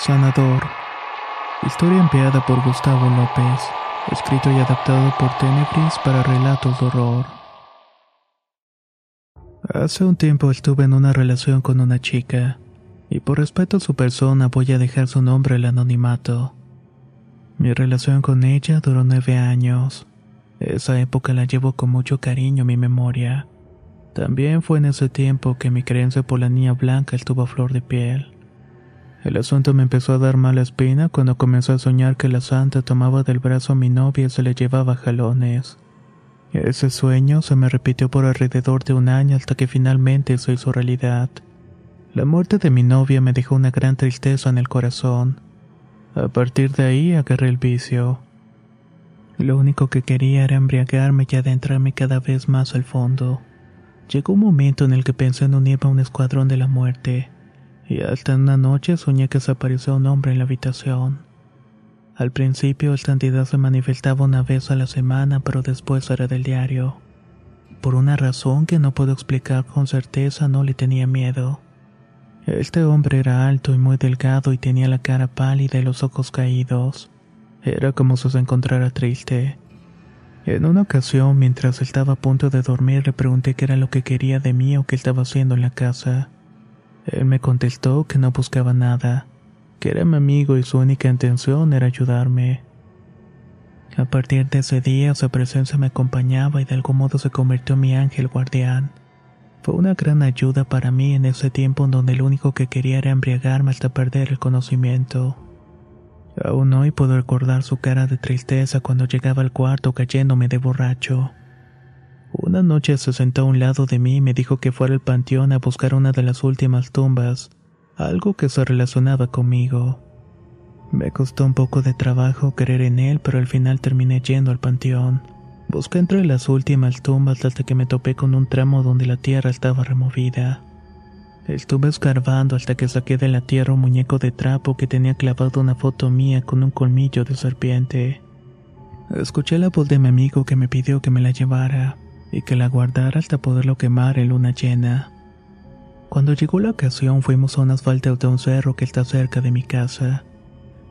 Sanador. Historia enviada por Gustavo López. Escrito y adaptado por Tenebris para relatos de horror. Hace un tiempo estuve en una relación con una chica, y por respeto a su persona voy a dejar su nombre el anonimato. Mi relación con ella duró nueve años. Esa época la llevo con mucho cariño en mi memoria. También fue en ese tiempo que mi creencia por la niña blanca estuvo a flor de piel. El asunto me empezó a dar mala espina cuando comenzó a soñar que la santa tomaba del brazo a mi novia y se le llevaba jalones. Ese sueño se me repitió por alrededor de un año hasta que finalmente se hizo realidad. La muerte de mi novia me dejó una gran tristeza en el corazón. A partir de ahí agarré el vicio. Lo único que quería era embriagarme y adentrarme cada vez más al fondo. Llegó un momento en el que pensé en unirme a un escuadrón de la muerte y hasta una noche soñé que desapareció un hombre en la habitación. Al principio esta entidad se manifestaba una vez a la semana, pero después era del diario. Por una razón que no puedo explicar con certeza no le tenía miedo. Este hombre era alto y muy delgado y tenía la cara pálida y los ojos caídos. Era como si se encontrara triste. En una ocasión, mientras estaba a punto de dormir, le pregunté qué era lo que quería de mí o qué estaba haciendo en la casa. Él me contestó que no buscaba nada, que era mi amigo y su única intención era ayudarme. A partir de ese día su presencia me acompañaba y de algún modo se convirtió en mi ángel guardián. Fue una gran ayuda para mí en ese tiempo en donde lo único que quería era embriagarme hasta perder el conocimiento. Aún hoy puedo recordar su cara de tristeza cuando llegaba al cuarto cayéndome de borracho. Una noche se sentó a un lado de mí y me dijo que fuera al panteón a buscar una de las últimas tumbas, algo que se relacionaba conmigo. Me costó un poco de trabajo creer en él, pero al final terminé yendo al panteón. Busqué entre las últimas tumbas hasta que me topé con un tramo donde la tierra estaba removida. Estuve escarbando hasta que saqué de la tierra un muñeco de trapo que tenía clavado una foto mía con un colmillo de serpiente. Escuché la voz de mi amigo que me pidió que me la llevara y que la guardara hasta poderlo quemar en luna llena. Cuando llegó la ocasión fuimos a unas faldas de un cerro que está cerca de mi casa.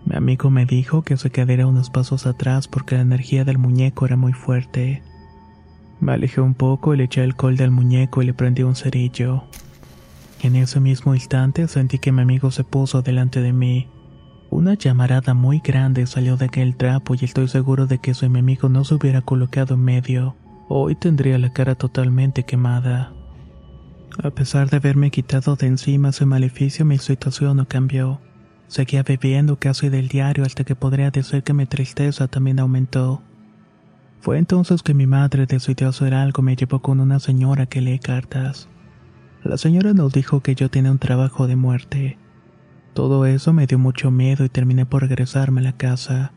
Mi amigo me dijo que se quedara unos pasos atrás porque la energía del muñeco era muy fuerte. Me alejé un poco y le eché alcohol del muñeco y le prendí un cerillo. En ese mismo instante sentí que mi amigo se puso delante de mí. Una llamarada muy grande salió de aquel trapo y estoy seguro de que si mi amigo no se hubiera colocado en medio, Hoy tendría la cara totalmente quemada. A pesar de haberme quitado de encima ese maleficio, mi situación no cambió. Seguía bebiendo casi del diario hasta que podría decir que mi tristeza también aumentó. Fue entonces que mi madre decidió hacer algo, me llevó con una señora que lee cartas. La señora nos dijo que yo tenía un trabajo de muerte. Todo eso me dio mucho miedo y terminé por regresarme a la casa.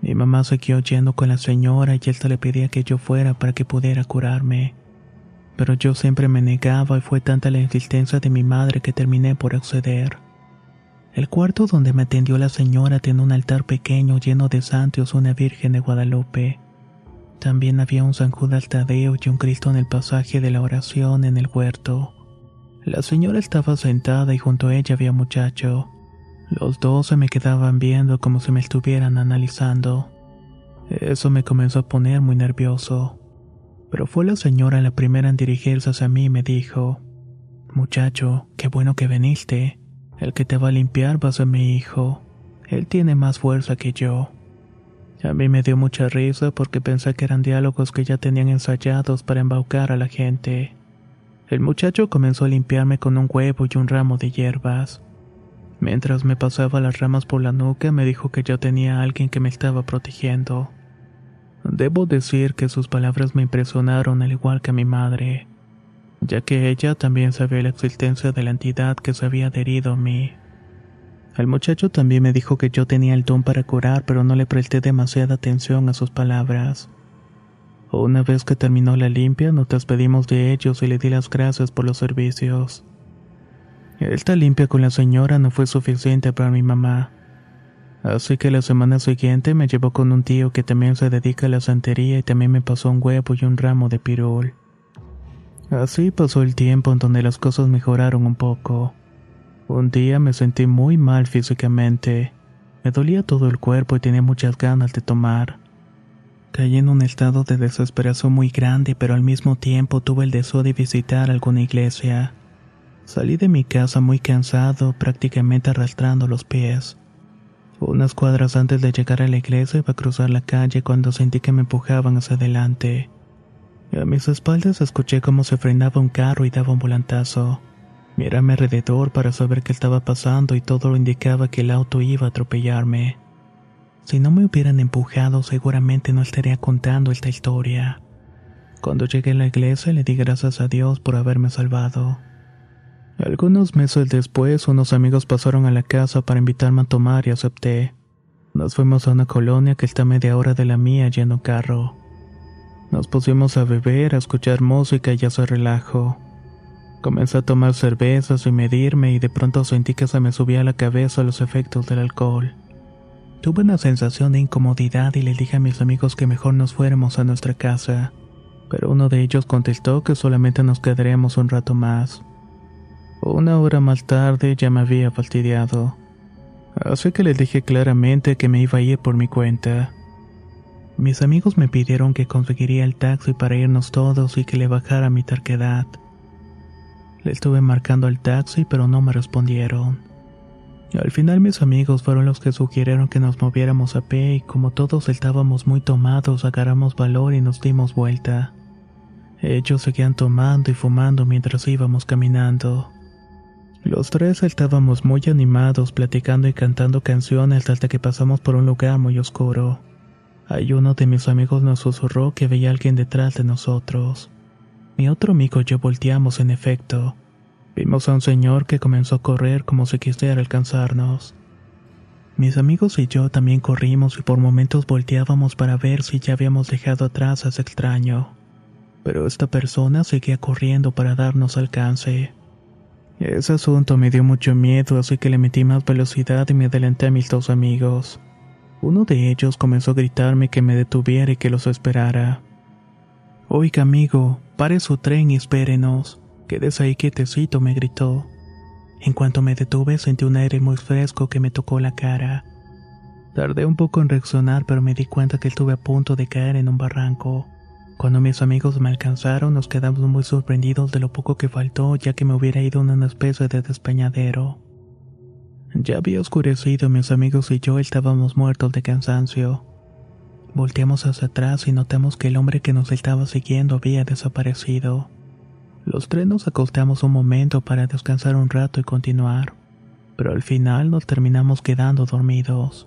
Mi mamá siguió yendo con la señora y él le pedía que yo fuera para que pudiera curarme. Pero yo siempre me negaba y fue tanta la insistencia de mi madre que terminé por acceder. El cuarto donde me atendió la señora tenía un altar pequeño lleno de santos una Virgen de Guadalupe. También había un San Judas Tadeo y un Cristo en el pasaje de la oración en el huerto. La señora estaba sentada y junto a ella había muchacho. Los dos se me quedaban viendo como si me estuvieran analizando. Eso me comenzó a poner muy nervioso. pero fue la señora la primera en dirigirse hacia mí y me dijo, Muchacho, qué bueno que viniste. El que te va a limpiar va a ser mi hijo. Él tiene más fuerza que yo. A mí me dio mucha risa porque pensé que eran diálogos que ya tenían ensayados para embaucar a la gente. El muchacho comenzó a limpiarme con un huevo y un ramo de hierbas. Mientras me pasaba las ramas por la nuca, me dijo que yo tenía a alguien que me estaba protegiendo. Debo decir que sus palabras me impresionaron al igual que a mi madre, ya que ella también sabía la existencia de la entidad que se había adherido a mí. El muchacho también me dijo que yo tenía el don para curar, pero no le presté demasiada atención a sus palabras. Una vez que terminó la limpia, nos despedimos de ellos y le di las gracias por los servicios. Esta limpia con la señora no fue suficiente para mi mamá. Así que la semana siguiente me llevó con un tío que también se dedica a la santería y también me pasó un huevo y un ramo de pirul. Así pasó el tiempo en donde las cosas mejoraron un poco. Un día me sentí muy mal físicamente. Me dolía todo el cuerpo y tenía muchas ganas de tomar. Caí en un estado de desesperación muy grande, pero al mismo tiempo tuve el deseo de visitar alguna iglesia. Salí de mi casa muy cansado, prácticamente arrastrando los pies. Unas cuadras antes de llegar a la iglesia iba a cruzar la calle cuando sentí que me empujaban hacia adelante. A mis espaldas escuché cómo se frenaba un carro y daba un volantazo. Miré a mi alrededor para saber qué estaba pasando y todo lo indicaba que el auto iba a atropellarme. Si no me hubieran empujado, seguramente no estaría contando esta historia. Cuando llegué a la iglesia le di gracias a Dios por haberme salvado. Algunos meses después, unos amigos pasaron a la casa para invitarme a tomar y acepté. Nos fuimos a una colonia que está a media hora de la mía lleno carro. Nos pusimos a beber, a escuchar música y a hacer relajo. Comencé a tomar cervezas y medirme y de pronto sentí que se me subía a la cabeza los efectos del alcohol. Tuve una sensación de incomodidad y le dije a mis amigos que mejor nos fuéramos a nuestra casa, pero uno de ellos contestó que solamente nos quedaríamos un rato más. Una hora más tarde ya me había fastidiado, así que les dije claramente que me iba a ir por mi cuenta. Mis amigos me pidieron que conseguiría el taxi para irnos todos y que le bajara mi tarquedad. Le estuve marcando al taxi, pero no me respondieron. Al final mis amigos fueron los que sugirieron que nos moviéramos a pie y como todos estábamos muy tomados, agarramos valor y nos dimos vuelta. Ellos seguían tomando y fumando mientras íbamos caminando. Los tres estábamos muy animados, platicando y cantando canciones hasta que pasamos por un lugar muy oscuro. Hay uno de mis amigos nos susurró que veía a alguien detrás de nosotros. Mi otro amigo y yo volteamos en efecto. Vimos a un señor que comenzó a correr como si quisiera alcanzarnos. Mis amigos y yo también corrimos y por momentos volteábamos para ver si ya habíamos dejado atrás a ese extraño. Pero esta persona seguía corriendo para darnos alcance. Ese asunto me dio mucho miedo, así que le metí más velocidad y me adelanté a mis dos amigos. Uno de ellos comenzó a gritarme que me detuviera y que los esperara. Oiga, amigo, pare su tren y espérenos. Quédese ahí quietecito, me gritó. En cuanto me detuve, sentí un aire muy fresco que me tocó la cara. Tardé un poco en reaccionar, pero me di cuenta que estuve a punto de caer en un barranco. Cuando mis amigos me alcanzaron, nos quedamos muy sorprendidos de lo poco que faltó, ya que me hubiera ido en una especie de despeñadero. Ya había oscurecido, mis amigos y yo estábamos muertos de cansancio. Volteamos hacia atrás y notamos que el hombre que nos estaba siguiendo había desaparecido. Los tres nos acostamos un momento para descansar un rato y continuar, pero al final nos terminamos quedando dormidos.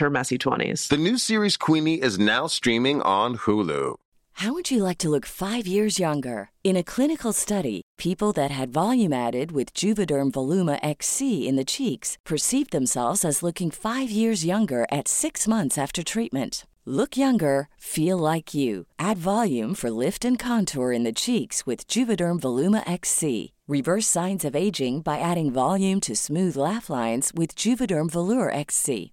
her messy 20s. The new series Queenie is now streaming on Hulu. How would you like to look five years younger? In a clinical study, people that had volume added with Juvederm Voluma XC in the cheeks perceived themselves as looking five years younger at six months after treatment. Look younger, feel like you. Add volume for lift and contour in the cheeks with Juvederm Voluma XC. Reverse signs of aging by adding volume to smooth laugh lines with Juvederm Volure XC.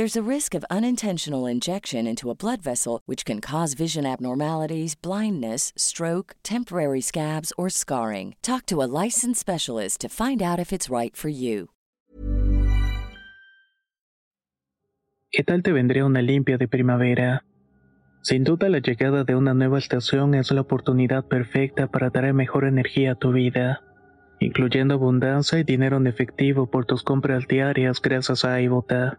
There's a risk of unintentional injection into a blood vessel, which can cause vision abnormalities, blindness, stroke, temporary scabs, or scarring. Talk to a licensed specialist to find out if it's right for you. ¿Qué tal te vendría una limpia de primavera? Sin duda la llegada de una nueva estación es la oportunidad perfecta para traer mejor energía a tu vida, incluyendo abundancia y dinero en efectivo por tus compras diarias gracias a iBota.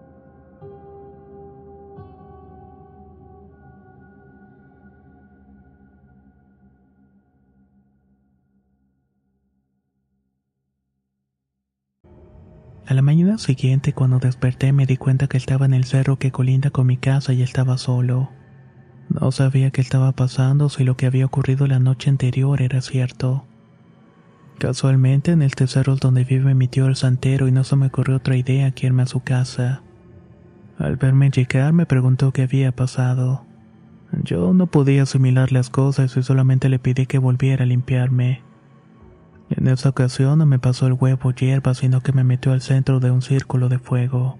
A la mañana siguiente, cuando desperté, me di cuenta que estaba en el cerro que colinda con mi casa y estaba solo. No sabía qué estaba pasando, si lo que había ocurrido la noche anterior era cierto. Casualmente, en este cerro donde vive mi tío el santero y no se me ocurrió otra idea que irme a su casa. Al verme llegar, me preguntó qué había pasado. Yo no podía asimilar las cosas y solamente le pedí que volviera a limpiarme. En esa ocasión no me pasó el huevo hierba, sino que me metió al centro de un círculo de fuego.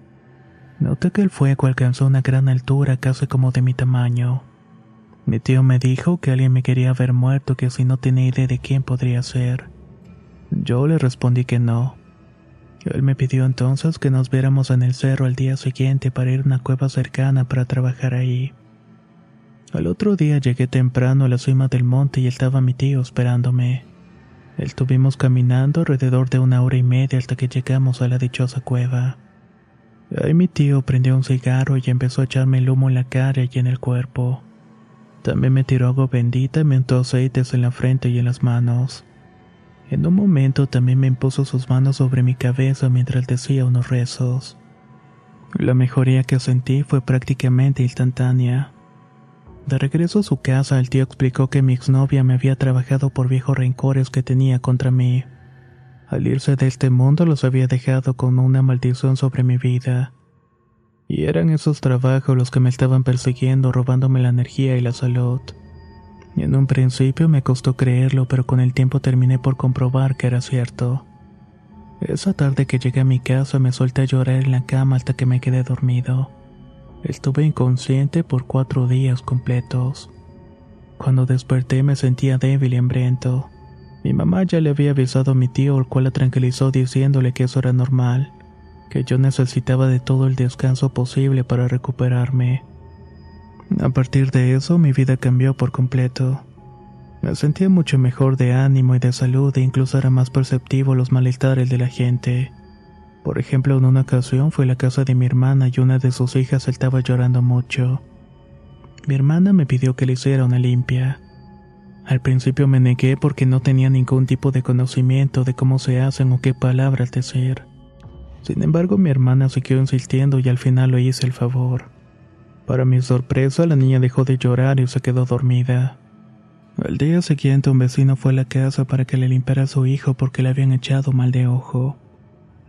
Noté que el fuego alcanzó una gran altura, casi como de mi tamaño. Mi tío me dijo que alguien me quería ver muerto, que si no tenía idea de quién podría ser. Yo le respondí que no. Él me pidió entonces que nos viéramos en el cerro al día siguiente para ir a una cueva cercana para trabajar ahí. Al otro día llegué temprano a la cima del monte y estaba mi tío esperándome. Estuvimos caminando alrededor de una hora y media hasta que llegamos a la dichosa cueva. Ahí mi tío prendió un cigarro y empezó a echarme el humo en la cara y en el cuerpo. También me tiró agua bendita y me untó aceites en la frente y en las manos. En un momento también me impuso sus manos sobre mi cabeza mientras decía unos rezos. La mejoría que sentí fue prácticamente instantánea. De regreso a su casa, el tío explicó que mi exnovia me había trabajado por viejos rencores que tenía contra mí. Al irse de este mundo los había dejado con una maldición sobre mi vida. Y eran esos trabajos los que me estaban persiguiendo, robándome la energía y la salud. En un principio me costó creerlo, pero con el tiempo terminé por comprobar que era cierto. Esa tarde que llegué a mi casa me solté a llorar en la cama hasta que me quedé dormido. Estuve inconsciente por cuatro días completos. Cuando desperté me sentía débil y hambriento. Mi mamá ya le había avisado a mi tío, el cual la tranquilizó diciéndole que eso era normal, que yo necesitaba de todo el descanso posible para recuperarme. A partir de eso mi vida cambió por completo. Me sentía mucho mejor de ánimo y de salud e incluso era más perceptivo los malestares de la gente. Por ejemplo, en una ocasión fui a la casa de mi hermana y una de sus hijas estaba llorando mucho. Mi hermana me pidió que le hiciera una limpia. Al principio me negué porque no tenía ningún tipo de conocimiento de cómo se hacen o qué palabras decir. Sin embargo, mi hermana siguió insistiendo y al final le hice el favor. Para mi sorpresa, la niña dejó de llorar y se quedó dormida. Al día siguiente, un vecino fue a la casa para que le limpiara a su hijo porque le habían echado mal de ojo.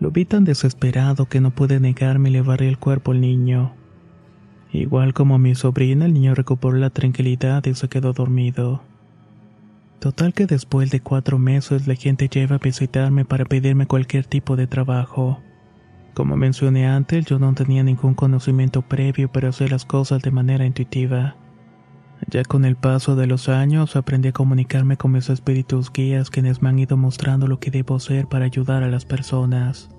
Lo vi tan desesperado que no pude negarme y le barrí el cuerpo al niño. Igual como mi sobrina, el niño recuperó la tranquilidad y se quedó dormido. Total que después de cuatro meses la gente lleva a visitarme para pedirme cualquier tipo de trabajo. Como mencioné antes, yo no tenía ningún conocimiento previo para hacer las cosas de manera intuitiva. Ya con el paso de los años aprendí a comunicarme con mis espíritus guías quienes me han ido mostrando lo que debo hacer para ayudar a las personas.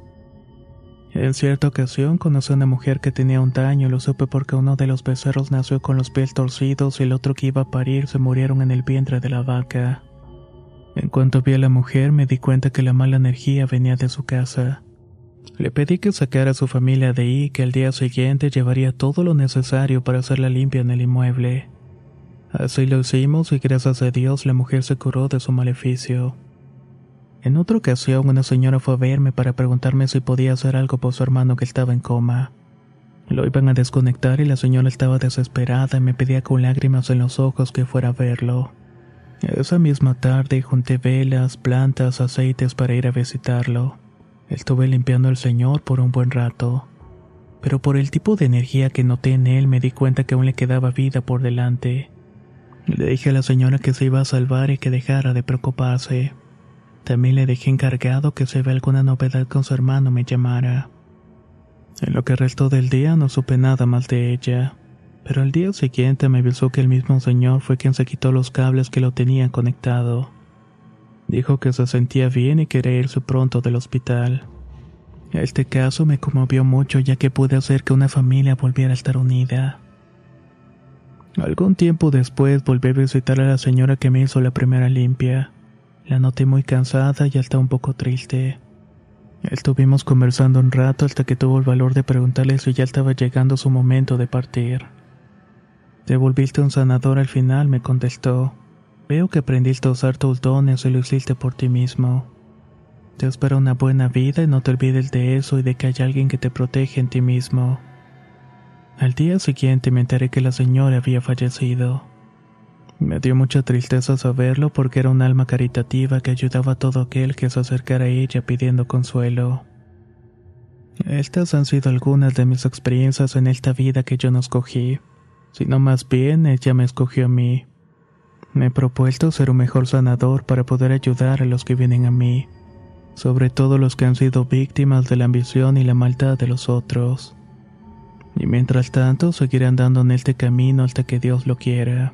En cierta ocasión conocí a una mujer que tenía un daño y lo supe porque uno de los becerros nació con los pies torcidos y el otro que iba a parir se murieron en el vientre de la vaca. En cuanto vi a la mujer me di cuenta que la mala energía venía de su casa. Le pedí que sacara a su familia de ahí y que al día siguiente llevaría todo lo necesario para hacerla limpia en el inmueble. Así lo hicimos y gracias a Dios la mujer se curó de su maleficio. En otra ocasión una señora fue a verme para preguntarme si podía hacer algo por su hermano que estaba en coma. Lo iban a desconectar y la señora estaba desesperada y me pedía con lágrimas en los ojos que fuera a verlo. Esa misma tarde junté velas, plantas, aceites para ir a visitarlo. Estuve limpiando al Señor por un buen rato, pero por el tipo de energía que noté en él me di cuenta que aún le quedaba vida por delante. Le dije a la señora que se iba a salvar y que dejara de preocuparse. También le dejé encargado que si ve alguna novedad con su hermano me llamara. En lo que restó del día no supe nada más de ella, pero al día siguiente me avisó que el mismo señor fue quien se quitó los cables que lo tenían conectado. Dijo que se sentía bien y quería irse pronto del hospital. Este caso me conmovió mucho ya que pude hacer que una familia volviera a estar unida. Algún tiempo después volví a visitar a la señora que me hizo la primera limpia. La noté muy cansada y hasta un poco triste. Estuvimos conversando un rato hasta que tuvo el valor de preguntarle si ya estaba llegando su momento de partir. ¿Te volviste un sanador al final? me contestó. Veo que aprendiste a usar tus dones y lo hiciste por ti mismo. Te espero una buena vida y no te olvides de eso y de que hay alguien que te protege en ti mismo. Al día siguiente me enteré que la señora había fallecido. Me dio mucha tristeza saberlo porque era un alma caritativa que ayudaba a todo aquel que se acercara a ella pidiendo consuelo. Estas han sido algunas de mis experiencias en esta vida que yo no escogí, sino más bien ella me escogió a mí. Me he propuesto ser un mejor sanador para poder ayudar a los que vienen a mí, sobre todo los que han sido víctimas de la ambición y la maldad de los otros. Y mientras tanto seguiré andando en este camino hasta que Dios lo quiera.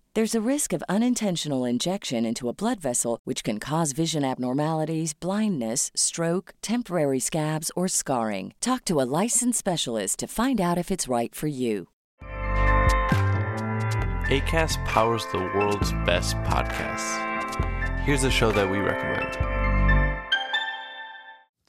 There's a risk of unintentional injection into a blood vessel, which can cause vision abnormalities, blindness, stroke, temporary scabs, or scarring. Talk to a licensed specialist to find out if it's right for you. ACAST powers the world's best podcasts. Here's a show that we recommend.